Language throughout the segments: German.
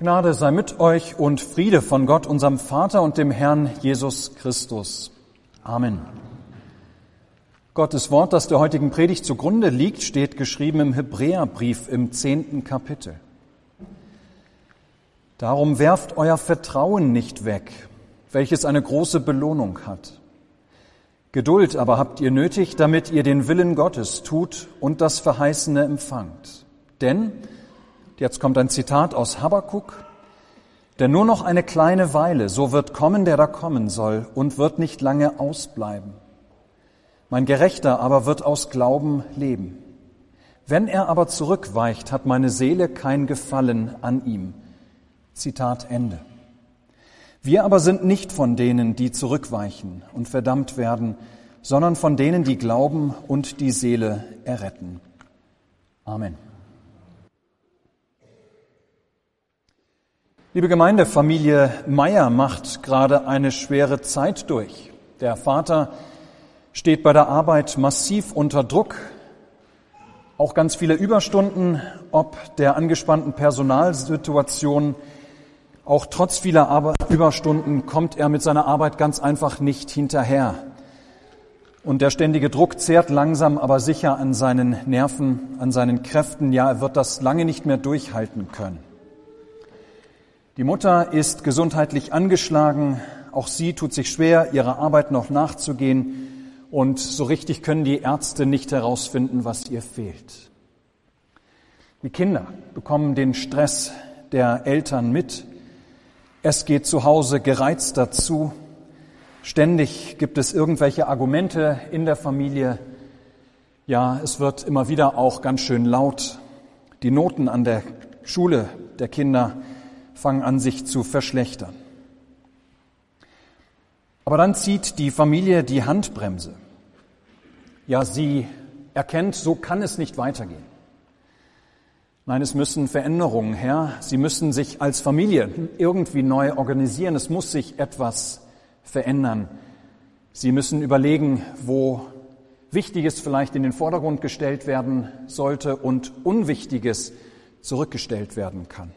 Gnade sei mit euch und Friede von Gott, unserem Vater und dem Herrn Jesus Christus. Amen. Gottes Wort, das der heutigen Predigt zugrunde liegt, steht geschrieben im Hebräerbrief im zehnten Kapitel. Darum werft euer Vertrauen nicht weg, welches eine große Belohnung hat. Geduld aber habt ihr nötig, damit ihr den Willen Gottes tut und das Verheißene empfangt. Denn Jetzt kommt ein Zitat aus Habakkuk. Denn nur noch eine kleine Weile, so wird kommen, der da kommen soll, und wird nicht lange ausbleiben. Mein Gerechter aber wird aus Glauben leben. Wenn er aber zurückweicht, hat meine Seele kein Gefallen an ihm. Zitat Ende. Wir aber sind nicht von denen, die zurückweichen und verdammt werden, sondern von denen, die glauben und die Seele erretten. Amen. Liebe Gemeinde, Familie Meier macht gerade eine schwere Zeit durch. Der Vater steht bei der Arbeit massiv unter Druck. Auch ganz viele Überstunden, ob der angespannten Personalsituation. Auch trotz vieler Überstunden kommt er mit seiner Arbeit ganz einfach nicht hinterher. Und der ständige Druck zehrt langsam, aber sicher an seinen Nerven, an seinen Kräften. Ja, er wird das lange nicht mehr durchhalten können. Die Mutter ist gesundheitlich angeschlagen. Auch sie tut sich schwer, ihrer Arbeit noch nachzugehen. Und so richtig können die Ärzte nicht herausfinden, was ihr fehlt. Die Kinder bekommen den Stress der Eltern mit. Es geht zu Hause gereizt dazu. Ständig gibt es irgendwelche Argumente in der Familie. Ja, es wird immer wieder auch ganz schön laut. Die Noten an der Schule der Kinder fangen an, sich zu verschlechtern. Aber dann zieht die Familie die Handbremse. Ja, sie erkennt, so kann es nicht weitergehen. Nein, es müssen Veränderungen her. Sie müssen sich als Familie irgendwie neu organisieren. Es muss sich etwas verändern. Sie müssen überlegen, wo Wichtiges vielleicht in den Vordergrund gestellt werden sollte und Unwichtiges zurückgestellt werden kann.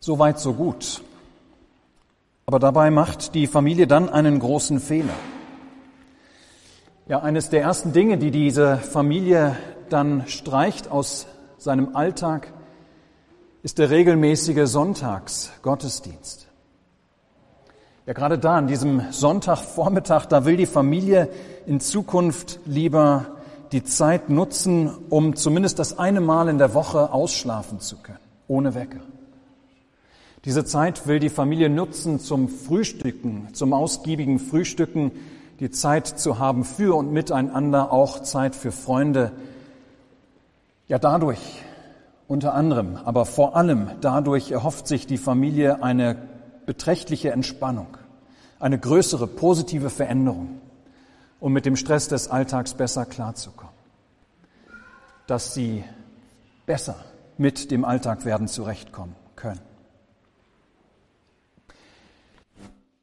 So weit, so gut. Aber dabei macht die Familie dann einen großen Fehler. Ja, eines der ersten Dinge, die diese Familie dann streicht aus seinem Alltag, ist der regelmäßige Sonntagsgottesdienst. Ja, gerade da, an diesem Sonntagvormittag, da will die Familie in Zukunft lieber die Zeit nutzen, um zumindest das eine Mal in der Woche ausschlafen zu können, ohne Wecker. Diese Zeit will die Familie nutzen zum Frühstücken, zum ausgiebigen Frühstücken, die Zeit zu haben für und miteinander, auch Zeit für Freunde. Ja, dadurch unter anderem, aber vor allem dadurch erhofft sich die Familie eine beträchtliche Entspannung, eine größere positive Veränderung, um mit dem Stress des Alltags besser klarzukommen. Dass sie besser mit dem Alltag werden zurechtkommen können.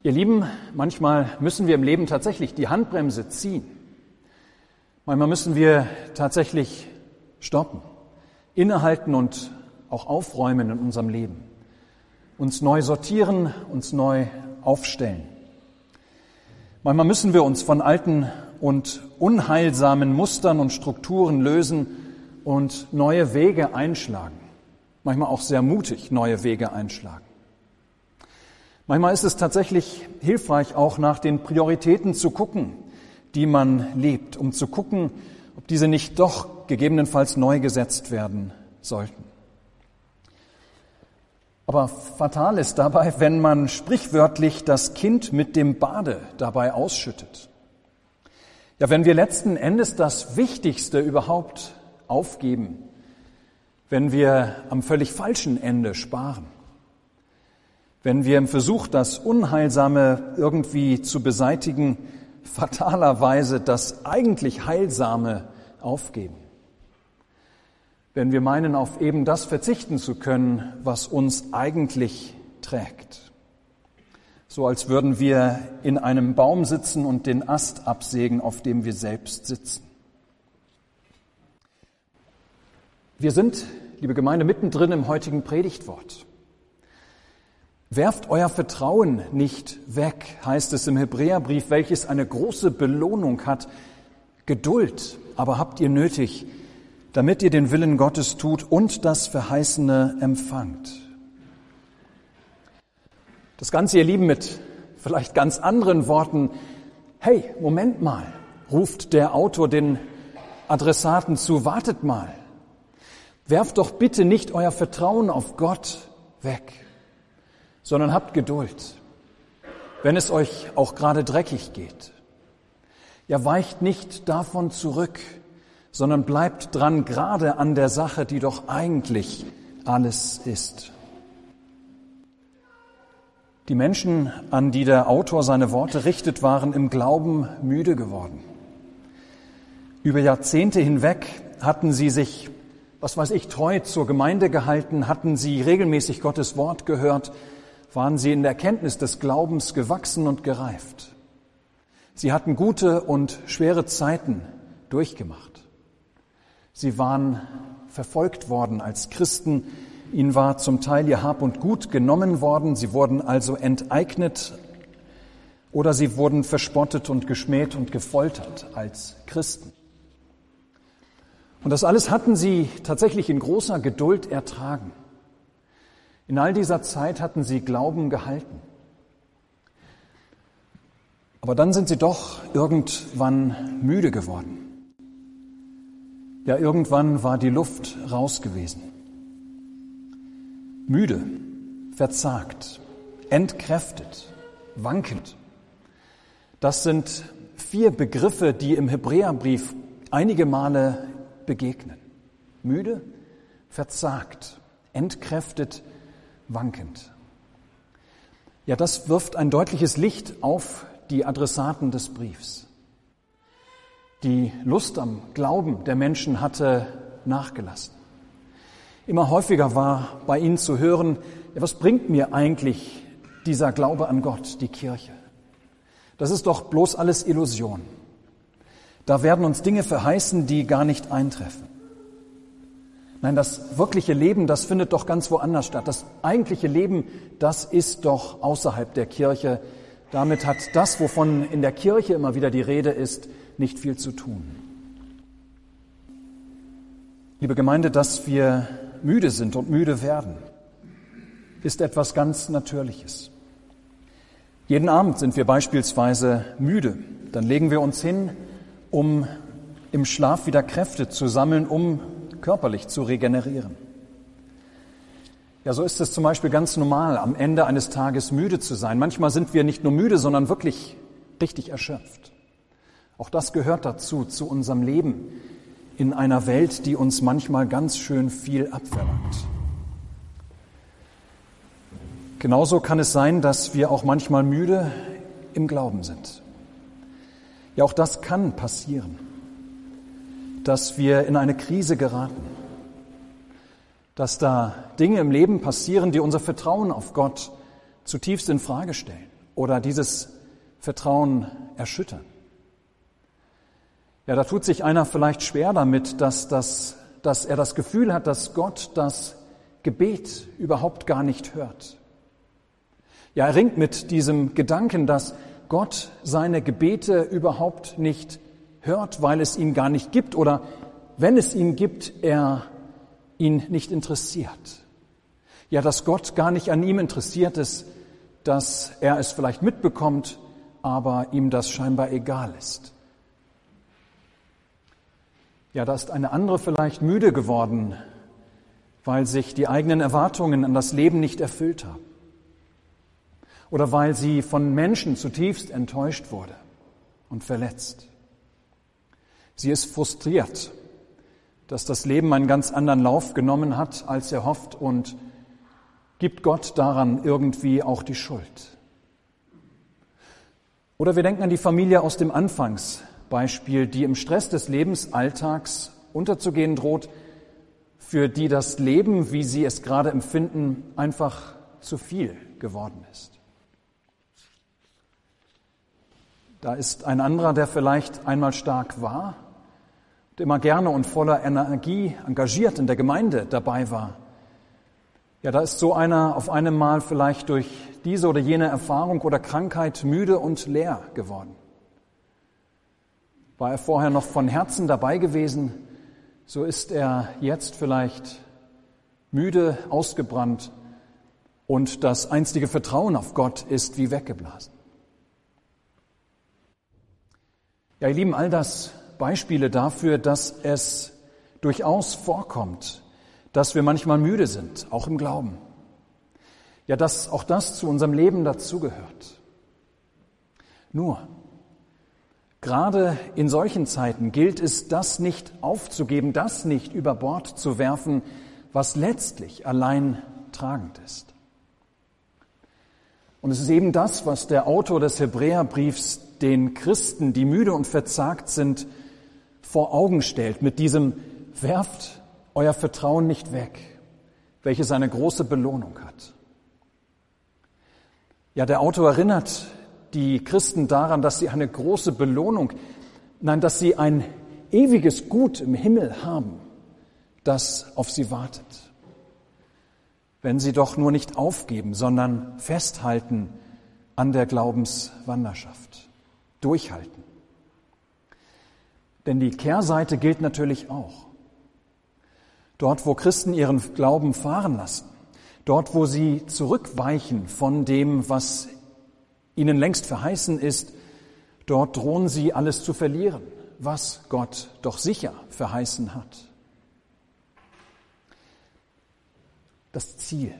Ihr Lieben, manchmal müssen wir im Leben tatsächlich die Handbremse ziehen. Manchmal müssen wir tatsächlich stoppen, innehalten und auch aufräumen in unserem Leben, uns neu sortieren, uns neu aufstellen. Manchmal müssen wir uns von alten und unheilsamen Mustern und Strukturen lösen und neue Wege einschlagen. Manchmal auch sehr mutig neue Wege einschlagen. Manchmal ist es tatsächlich hilfreich, auch nach den Prioritäten zu gucken, die man lebt, um zu gucken, ob diese nicht doch gegebenenfalls neu gesetzt werden sollten. Aber fatal ist dabei, wenn man sprichwörtlich das Kind mit dem Bade dabei ausschüttet. Ja, wenn wir letzten Endes das Wichtigste überhaupt aufgeben, wenn wir am völlig falschen Ende sparen wenn wir im Versuch, das Unheilsame irgendwie zu beseitigen, fatalerweise das eigentlich Heilsame aufgeben. Wenn wir meinen, auf eben das verzichten zu können, was uns eigentlich trägt. So als würden wir in einem Baum sitzen und den Ast absägen, auf dem wir selbst sitzen. Wir sind liebe Gemeinde, mittendrin im heutigen Predigtwort. Werft euer Vertrauen nicht weg, heißt es im Hebräerbrief, welches eine große Belohnung hat. Geduld aber habt ihr nötig, damit ihr den Willen Gottes tut und das Verheißene empfangt. Das Ganze, ihr Lieben, mit vielleicht ganz anderen Worten. Hey, Moment mal, ruft der Autor den Adressaten zu, wartet mal. Werft doch bitte nicht euer Vertrauen auf Gott weg, sondern habt Geduld, wenn es euch auch gerade dreckig geht. Ja, weicht nicht davon zurück, sondern bleibt dran gerade an der Sache, die doch eigentlich alles ist. Die Menschen, an die der Autor seine Worte richtet, waren im Glauben müde geworden. Über Jahrzehnte hinweg hatten sie sich was weiß ich, treu zur Gemeinde gehalten, hatten sie regelmäßig Gottes Wort gehört, waren sie in der Erkenntnis des Glaubens gewachsen und gereift. Sie hatten gute und schwere Zeiten durchgemacht. Sie waren verfolgt worden als Christen. Ihnen war zum Teil ihr Hab und Gut genommen worden. Sie wurden also enteignet oder sie wurden verspottet und geschmäht und gefoltert als Christen. Und das alles hatten sie tatsächlich in großer Geduld ertragen. In all dieser Zeit hatten sie Glauben gehalten. Aber dann sind sie doch irgendwann müde geworden. Ja, irgendwann war die Luft raus gewesen. Müde, verzagt, entkräftet, wankend. Das sind vier Begriffe, die im Hebräerbrief einige Male begegnen. Müde, verzagt, entkräftet, wankend. Ja, das wirft ein deutliches Licht auf die Adressaten des Briefs. Die Lust am Glauben der Menschen hatte nachgelassen. Immer häufiger war bei ihnen zu hören, ja, was bringt mir eigentlich dieser Glaube an Gott, die Kirche? Das ist doch bloß alles Illusion. Da werden uns Dinge verheißen, die gar nicht eintreffen. Nein, das wirkliche Leben, das findet doch ganz woanders statt. Das eigentliche Leben, das ist doch außerhalb der Kirche. Damit hat das, wovon in der Kirche immer wieder die Rede ist, nicht viel zu tun. Liebe Gemeinde, dass wir müde sind und müde werden, ist etwas ganz Natürliches. Jeden Abend sind wir beispielsweise müde. Dann legen wir uns hin, um im Schlaf wieder Kräfte zu sammeln, um körperlich zu regenerieren. Ja, so ist es zum Beispiel ganz normal, am Ende eines Tages müde zu sein. Manchmal sind wir nicht nur müde, sondern wirklich richtig erschöpft. Auch das gehört dazu, zu unserem Leben in einer Welt, die uns manchmal ganz schön viel abverlangt. Genauso kann es sein, dass wir auch manchmal müde im Glauben sind. Ja, auch das kann passieren, dass wir in eine Krise geraten, dass da Dinge im Leben passieren, die unser Vertrauen auf Gott zutiefst in Frage stellen oder dieses Vertrauen erschüttern. Ja, da tut sich einer vielleicht schwer damit, dass, das, dass er das Gefühl hat, dass Gott das Gebet überhaupt gar nicht hört. Ja, er ringt mit diesem Gedanken, dass Gott seine Gebete überhaupt nicht hört, weil es ihn gar nicht gibt oder wenn es ihn gibt, er ihn nicht interessiert. Ja, dass Gott gar nicht an ihm interessiert ist, dass er es vielleicht mitbekommt, aber ihm das scheinbar egal ist. Ja, da ist eine andere vielleicht müde geworden, weil sich die eigenen Erwartungen an das Leben nicht erfüllt haben oder weil sie von Menschen zutiefst enttäuscht wurde und verletzt. Sie ist frustriert, dass das Leben einen ganz anderen Lauf genommen hat, als er hofft und gibt Gott daran irgendwie auch die Schuld. Oder wir denken an die Familie aus dem Anfangsbeispiel, die im Stress des Lebensalltags unterzugehen droht, für die das Leben, wie sie es gerade empfinden, einfach zu viel geworden ist. Da ist ein anderer, der vielleicht einmal stark war und immer gerne und voller Energie engagiert in der Gemeinde dabei war. Ja, da ist so einer auf einem Mal vielleicht durch diese oder jene Erfahrung oder Krankheit müde und leer geworden. War er vorher noch von Herzen dabei gewesen, so ist er jetzt vielleicht müde, ausgebrannt und das einstige Vertrauen auf Gott ist wie weggeblasen. Ja, ihr Lieben, all das Beispiele dafür, dass es durchaus vorkommt, dass wir manchmal müde sind, auch im Glauben. Ja, dass auch das zu unserem Leben dazugehört. Nur, gerade in solchen Zeiten gilt es, das nicht aufzugeben, das nicht über Bord zu werfen, was letztlich allein tragend ist. Und es ist eben das, was der Autor des Hebräerbriefs den Christen, die müde und verzagt sind, vor Augen stellt mit diesem Werft euer Vertrauen nicht weg, welches eine große Belohnung hat. Ja, der Autor erinnert die Christen daran, dass sie eine große Belohnung, nein, dass sie ein ewiges Gut im Himmel haben, das auf sie wartet. Wenn sie doch nur nicht aufgeben, sondern festhalten an der Glaubenswanderschaft, durchhalten. Denn die Kehrseite gilt natürlich auch. Dort, wo Christen ihren Glauben fahren lassen, dort, wo sie zurückweichen von dem, was ihnen längst verheißen ist, dort drohen sie alles zu verlieren, was Gott doch sicher verheißen hat. Das Ziel,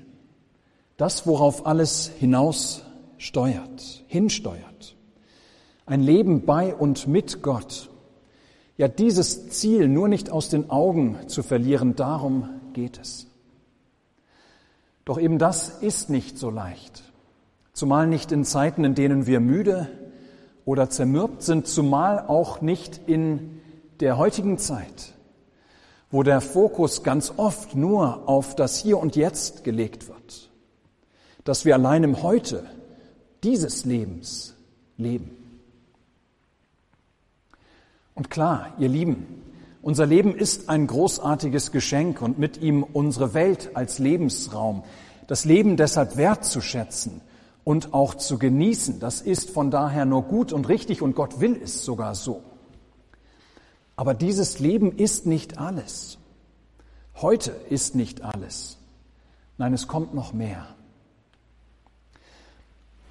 das, worauf alles hinaus steuert, hinsteuert, ein Leben bei und mit Gott, ja, dieses Ziel nur nicht aus den Augen zu verlieren, darum geht es. Doch eben das ist nicht so leicht, zumal nicht in Zeiten, in denen wir müde oder zermürbt sind, zumal auch nicht in der heutigen Zeit, wo der Fokus ganz oft nur auf das Hier und Jetzt gelegt wird, dass wir allein im Heute dieses Lebens leben. Und klar, ihr Lieben, unser Leben ist ein großartiges Geschenk und mit ihm unsere Welt als Lebensraum. Das Leben deshalb wertzuschätzen und auch zu genießen, das ist von daher nur gut und richtig und Gott will es sogar so. Aber dieses Leben ist nicht alles. Heute ist nicht alles. Nein, es kommt noch mehr.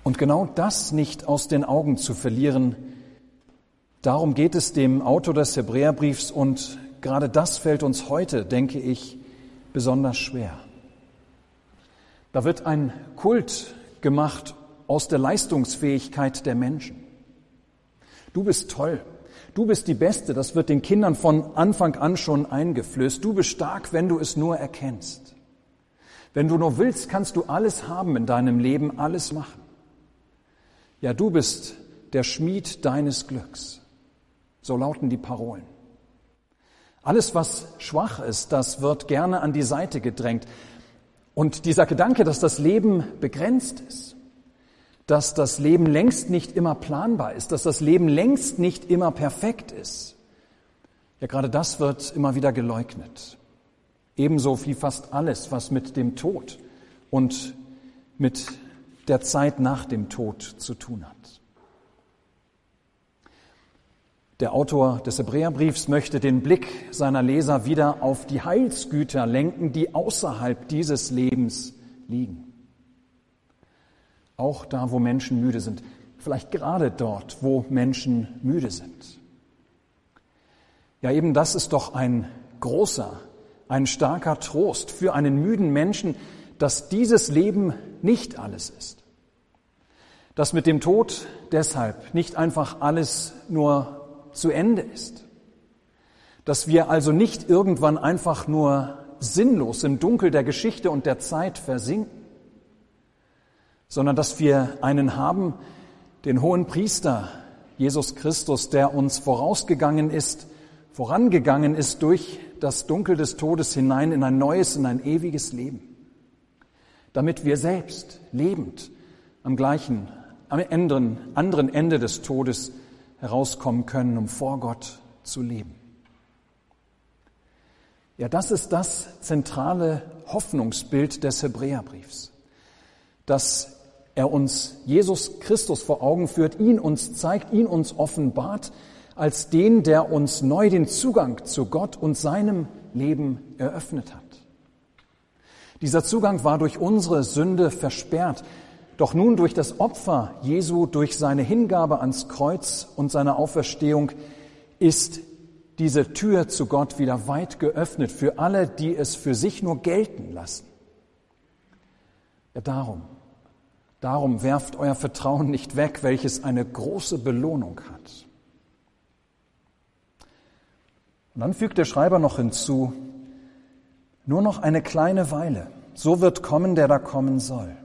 Und genau das nicht aus den Augen zu verlieren, Darum geht es dem Autor des Hebräerbriefs und gerade das fällt uns heute, denke ich, besonders schwer. Da wird ein Kult gemacht aus der Leistungsfähigkeit der Menschen. Du bist toll. Du bist die Beste. Das wird den Kindern von Anfang an schon eingeflößt. Du bist stark, wenn du es nur erkennst. Wenn du nur willst, kannst du alles haben in deinem Leben, alles machen. Ja, du bist der Schmied deines Glücks. So lauten die Parolen. Alles, was schwach ist, das wird gerne an die Seite gedrängt. Und dieser Gedanke, dass das Leben begrenzt ist, dass das Leben längst nicht immer planbar ist, dass das Leben längst nicht immer perfekt ist, ja gerade das wird immer wieder geleugnet. Ebenso wie fast alles, was mit dem Tod und mit der Zeit nach dem Tod zu tun hat. Der Autor des Hebräerbriefs möchte den Blick seiner Leser wieder auf die Heilsgüter lenken, die außerhalb dieses Lebens liegen. Auch da, wo Menschen müde sind. Vielleicht gerade dort, wo Menschen müde sind. Ja, eben das ist doch ein großer, ein starker Trost für einen müden Menschen, dass dieses Leben nicht alles ist. Dass mit dem Tod deshalb nicht einfach alles nur zu Ende ist. Dass wir also nicht irgendwann einfach nur sinnlos im Dunkel der Geschichte und der Zeit versinken, sondern dass wir einen haben, den hohen Priester, Jesus Christus, der uns vorausgegangen ist, vorangegangen ist durch das Dunkel des Todes hinein in ein neues, in ein ewiges Leben, damit wir selbst lebend am gleichen, am anderen Ende des Todes herauskommen können, um vor Gott zu leben. Ja, das ist das zentrale Hoffnungsbild des Hebräerbriefs, dass er uns Jesus Christus vor Augen führt, ihn uns zeigt, ihn uns offenbart als den, der uns neu den Zugang zu Gott und seinem Leben eröffnet hat. Dieser Zugang war durch unsere Sünde versperrt, doch nun durch das Opfer Jesu, durch seine Hingabe ans Kreuz und seine Auferstehung ist diese Tür zu Gott wieder weit geöffnet für alle, die es für sich nur gelten lassen. Ja, darum, darum werft euer Vertrauen nicht weg, welches eine große Belohnung hat. Und dann fügt der Schreiber noch hinzu, nur noch eine kleine Weile, so wird kommen, der da kommen soll.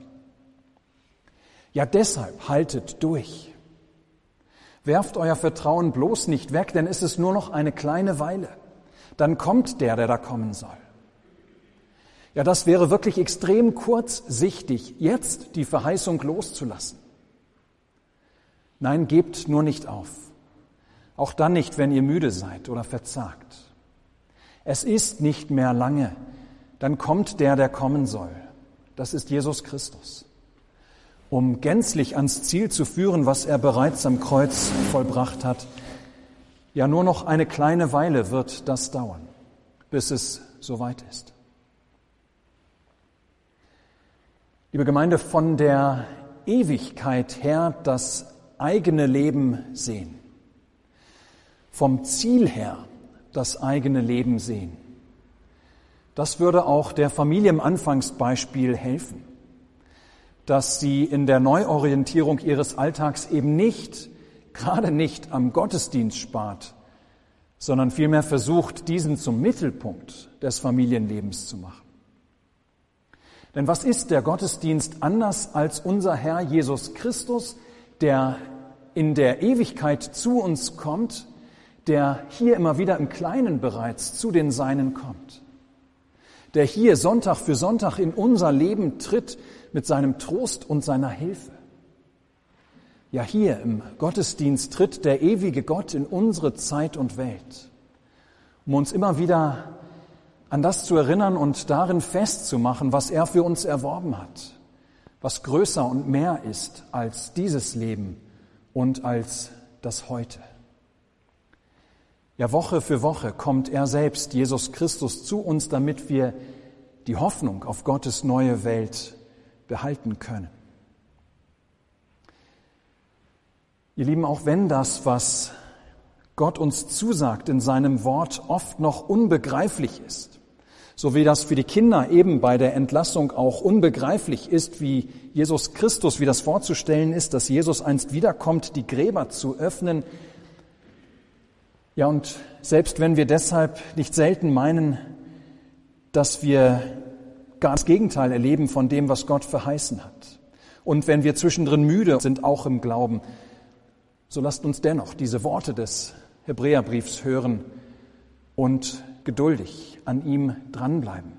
Ja, deshalb haltet durch. Werft euer Vertrauen bloß nicht weg, denn es ist nur noch eine kleine Weile. Dann kommt der, der da kommen soll. Ja, das wäre wirklich extrem kurzsichtig, jetzt die Verheißung loszulassen. Nein, gebt nur nicht auf. Auch dann nicht, wenn ihr müde seid oder verzagt. Es ist nicht mehr lange. Dann kommt der, der kommen soll. Das ist Jesus Christus um gänzlich ans Ziel zu führen, was er bereits am Kreuz vollbracht hat. Ja, nur noch eine kleine Weile wird das dauern, bis es soweit ist. Liebe Gemeinde, von der Ewigkeit her das eigene Leben sehen. Vom Ziel her das eigene Leben sehen. Das würde auch der Familie im Anfangsbeispiel helfen dass sie in der Neuorientierung ihres Alltags eben nicht, gerade nicht am Gottesdienst spart, sondern vielmehr versucht, diesen zum Mittelpunkt des Familienlebens zu machen. Denn was ist der Gottesdienst anders als unser Herr Jesus Christus, der in der Ewigkeit zu uns kommt, der hier immer wieder im Kleinen bereits zu den Seinen kommt, der hier Sonntag für Sonntag in unser Leben tritt, mit seinem Trost und seiner Hilfe. Ja, hier im Gottesdienst tritt der ewige Gott in unsere Zeit und Welt, um uns immer wieder an das zu erinnern und darin festzumachen, was er für uns erworben hat, was größer und mehr ist als dieses Leben und als das Heute. Ja, Woche für Woche kommt er selbst, Jesus Christus, zu uns, damit wir die Hoffnung auf Gottes neue Welt behalten können. Ihr Lieben, auch wenn das, was Gott uns zusagt in seinem Wort, oft noch unbegreiflich ist, so wie das für die Kinder eben bei der Entlassung auch unbegreiflich ist, wie Jesus Christus, wie das vorzustellen ist, dass Jesus einst wiederkommt, die Gräber zu öffnen. Ja, und selbst wenn wir deshalb nicht selten meinen, dass wir gar das Gegenteil erleben von dem, was Gott verheißen hat. Und wenn wir zwischendrin müde sind, auch im Glauben, so lasst uns dennoch diese Worte des Hebräerbriefs hören und geduldig an ihm dranbleiben,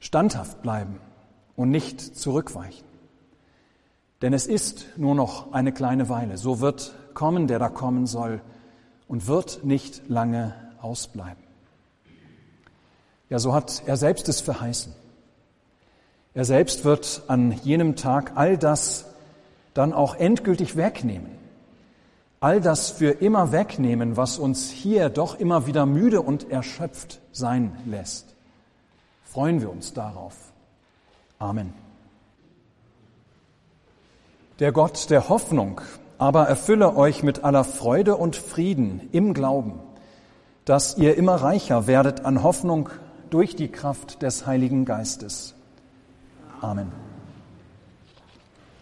standhaft bleiben und nicht zurückweichen. Denn es ist nur noch eine kleine Weile. So wird kommen, der da kommen soll und wird nicht lange ausbleiben. Ja, so hat er selbst es verheißen. Er selbst wird an jenem Tag all das dann auch endgültig wegnehmen. All das für immer wegnehmen, was uns hier doch immer wieder müde und erschöpft sein lässt. Freuen wir uns darauf. Amen. Der Gott der Hoffnung aber erfülle euch mit aller Freude und Frieden im Glauben, dass ihr immer reicher werdet an Hoffnung durch die Kraft des Heiligen Geistes. Amen.